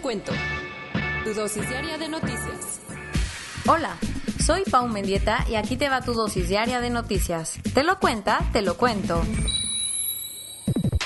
Cuento. Tu dosis diaria de noticias. Hola, soy Pau Mendieta y aquí te va tu dosis diaria de noticias. Te lo cuenta, te lo cuento.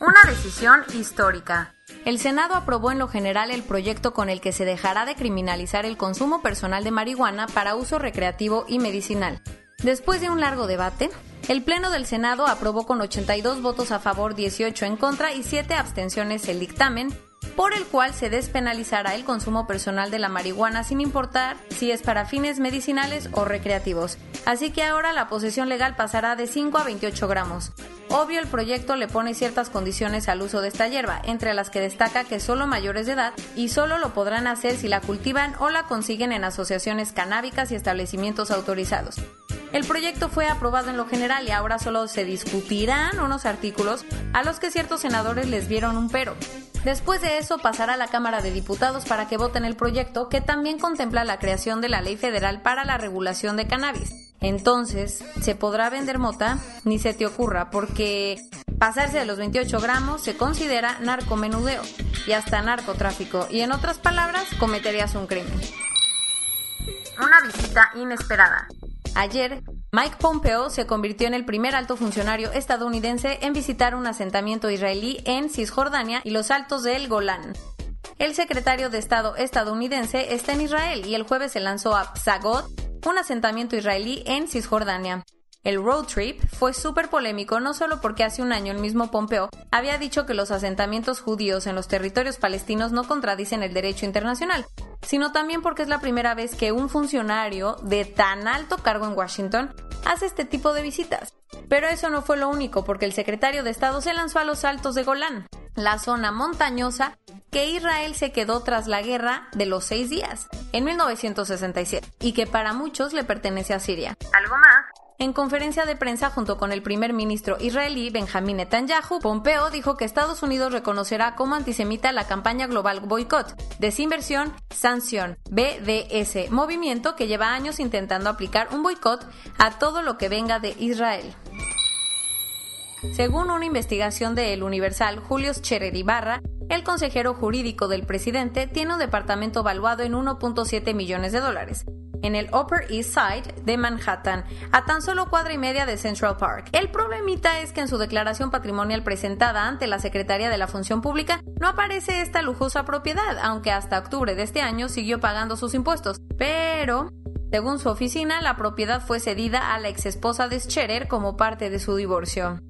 Una decisión histórica. El Senado aprobó en lo general el proyecto con el que se dejará de criminalizar el consumo personal de marihuana para uso recreativo y medicinal. Después de un largo debate, el Pleno del Senado aprobó con 82 votos a favor, 18 en contra y 7 abstenciones el dictamen, por el cual se despenalizará el consumo personal de la marihuana sin importar si es para fines medicinales o recreativos. Así que ahora la posesión legal pasará de 5 a 28 gramos. Obvio, el proyecto le pone ciertas condiciones al uso de esta hierba, entre las que destaca que solo mayores de edad y solo lo podrán hacer si la cultivan o la consiguen en asociaciones canábicas y establecimientos autorizados. El proyecto fue aprobado en lo general y ahora solo se discutirán unos artículos a los que ciertos senadores les vieron un pero. Después de eso pasará a la Cámara de Diputados para que voten el proyecto que también contempla la creación de la Ley Federal para la Regulación de Cannabis. Entonces, ¿se podrá vender mota? Ni se te ocurra, porque pasarse de los 28 gramos se considera narcomenudeo y hasta narcotráfico, y en otras palabras, cometerías un crimen. Una visita inesperada. Ayer, Mike Pompeo se convirtió en el primer alto funcionario estadounidense en visitar un asentamiento israelí en Cisjordania y los altos del Golán. El secretario de Estado estadounidense está en Israel y el jueves se lanzó a Psagot, un asentamiento israelí en Cisjordania. El road trip fue súper polémico no solo porque hace un año el mismo Pompeo había dicho que los asentamientos judíos en los territorios palestinos no contradicen el derecho internacional, sino también porque es la primera vez que un funcionario de tan alto cargo en Washington hace este tipo de visitas. Pero eso no fue lo único, porque el secretario de Estado se lanzó a los altos de Golán, la zona montañosa que Israel se quedó tras la guerra de los seis días, en 1967, y que para muchos le pertenece a Siria. En conferencia de prensa junto con el primer ministro israelí Benjamin Netanyahu, Pompeo dijo que Estados Unidos reconocerá como antisemita la campaña global Boycott, Desinversión, Sanción, BDS, movimiento que lleva años intentando aplicar un boicot a todo lo que venga de Israel. Según una investigación de El Universal, Julio Scherer Ibarra, el consejero jurídico del presidente tiene un departamento valuado en 1.7 millones de dólares en el Upper East Side de Manhattan, a tan solo cuadra y media de Central Park. El problemita es que en su declaración patrimonial presentada ante la Secretaría de la Función Pública no aparece esta lujosa propiedad, aunque hasta octubre de este año siguió pagando sus impuestos. Pero, según su oficina, la propiedad fue cedida a la exesposa de Scherer como parte de su divorcio.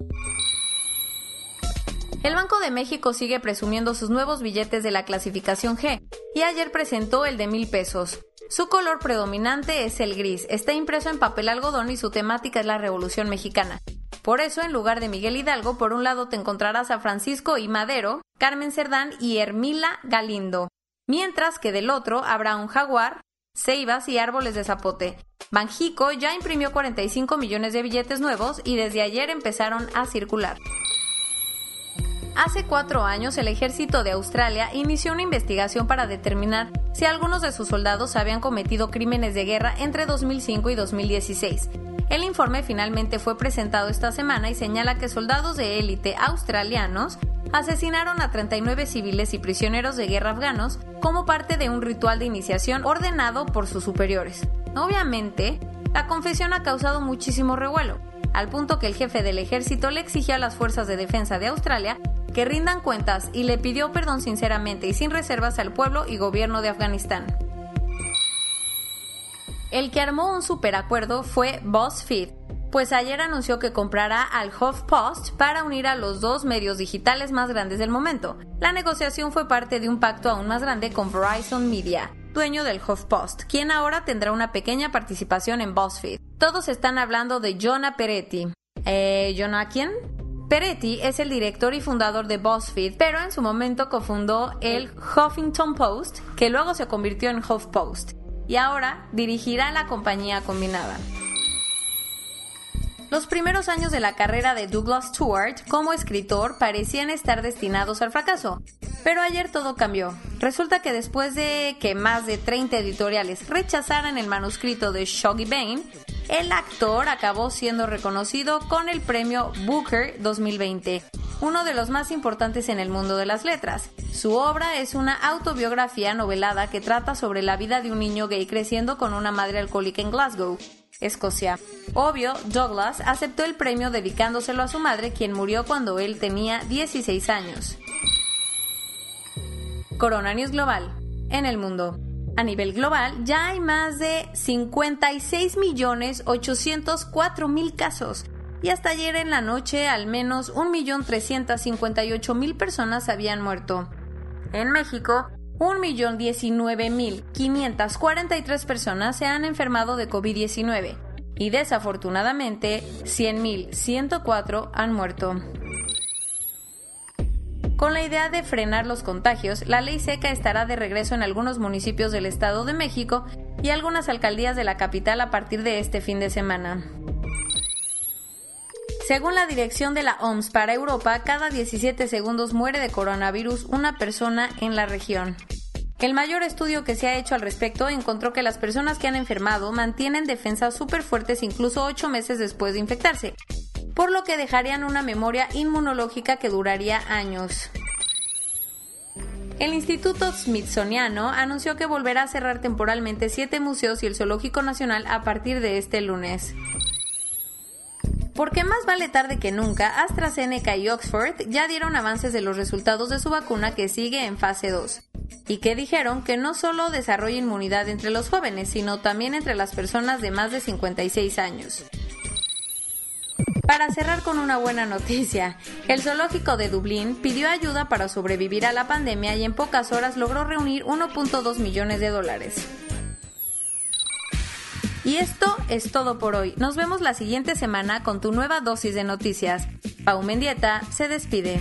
El Banco de México sigue presumiendo sus nuevos billetes de la clasificación G y ayer presentó el de mil pesos. Su color predominante es el gris, está impreso en papel algodón y su temática es la Revolución Mexicana. Por eso, en lugar de Miguel Hidalgo, por un lado te encontrarás a Francisco y Madero, Carmen Cerdán y Hermila Galindo, mientras que del otro habrá un jaguar, ceibas y árboles de zapote. Banjico ya imprimió 45 millones de billetes nuevos y desde ayer empezaron a circular. Hace cuatro años, el ejército de Australia inició una investigación para determinar si algunos de sus soldados habían cometido crímenes de guerra entre 2005 y 2016. El informe finalmente fue presentado esta semana y señala que soldados de élite australianos asesinaron a 39 civiles y prisioneros de guerra afganos como parte de un ritual de iniciación ordenado por sus superiores. Obviamente, la confesión ha causado muchísimo revuelo, al punto que el jefe del ejército le exigió a las fuerzas de defensa de Australia que rindan cuentas y le pidió perdón sinceramente y sin reservas al pueblo y gobierno de Afganistán. El que armó un superacuerdo fue BuzzFeed, pues ayer anunció que comprará al HuffPost para unir a los dos medios digitales más grandes del momento. La negociación fue parte de un pacto aún más grande con Verizon Media, dueño del HuffPost, quien ahora tendrá una pequeña participación en BuzzFeed. Todos están hablando de Jonah Peretti. Eh, ¿Jonah quién? Peretti es el director y fundador de BuzzFeed, pero en su momento cofundó el Huffington Post, que luego se convirtió en HuffPost, y ahora dirigirá la compañía combinada. Los primeros años de la carrera de Douglas Stewart como escritor parecían estar destinados al fracaso, pero ayer todo cambió. Resulta que después de que más de 30 editoriales rechazaran el manuscrito de Shoggy Bain, el actor acabó siendo reconocido con el premio Booker 2020, uno de los más importantes en el mundo de las letras. Su obra es una autobiografía novelada que trata sobre la vida de un niño gay creciendo con una madre alcohólica en Glasgow. Escocia. Obvio, Douglas aceptó el premio dedicándoselo a su madre, quien murió cuando él tenía 16 años. Coronavirus global. En el mundo. A nivel global, ya hay más de 56.804.000 casos. Y hasta ayer en la noche, al menos 1.358.000 personas habían muerto. En México, 1.019.543 personas se han enfermado de COVID-19 y desafortunadamente 100.104 han muerto. Con la idea de frenar los contagios, la ley seca estará de regreso en algunos municipios del Estado de México y algunas alcaldías de la capital a partir de este fin de semana. Según la dirección de la OMS para Europa, cada 17 segundos muere de coronavirus una persona en la región. El mayor estudio que se ha hecho al respecto encontró que las personas que han enfermado mantienen defensas súper fuertes incluso 8 meses después de infectarse, por lo que dejarían una memoria inmunológica que duraría años. El Instituto Smithsoniano anunció que volverá a cerrar temporalmente siete museos y el Zoológico Nacional a partir de este lunes. Porque más vale tarde que nunca, AstraZeneca y Oxford ya dieron avances de los resultados de su vacuna que sigue en fase 2 y que dijeron que no solo desarrolla inmunidad entre los jóvenes, sino también entre las personas de más de 56 años. Para cerrar con una buena noticia, el zoológico de Dublín pidió ayuda para sobrevivir a la pandemia y en pocas horas logró reunir 1.2 millones de dólares. Y esto es todo por hoy. Nos vemos la siguiente semana con tu nueva dosis de noticias. Pau Mendieta se despide.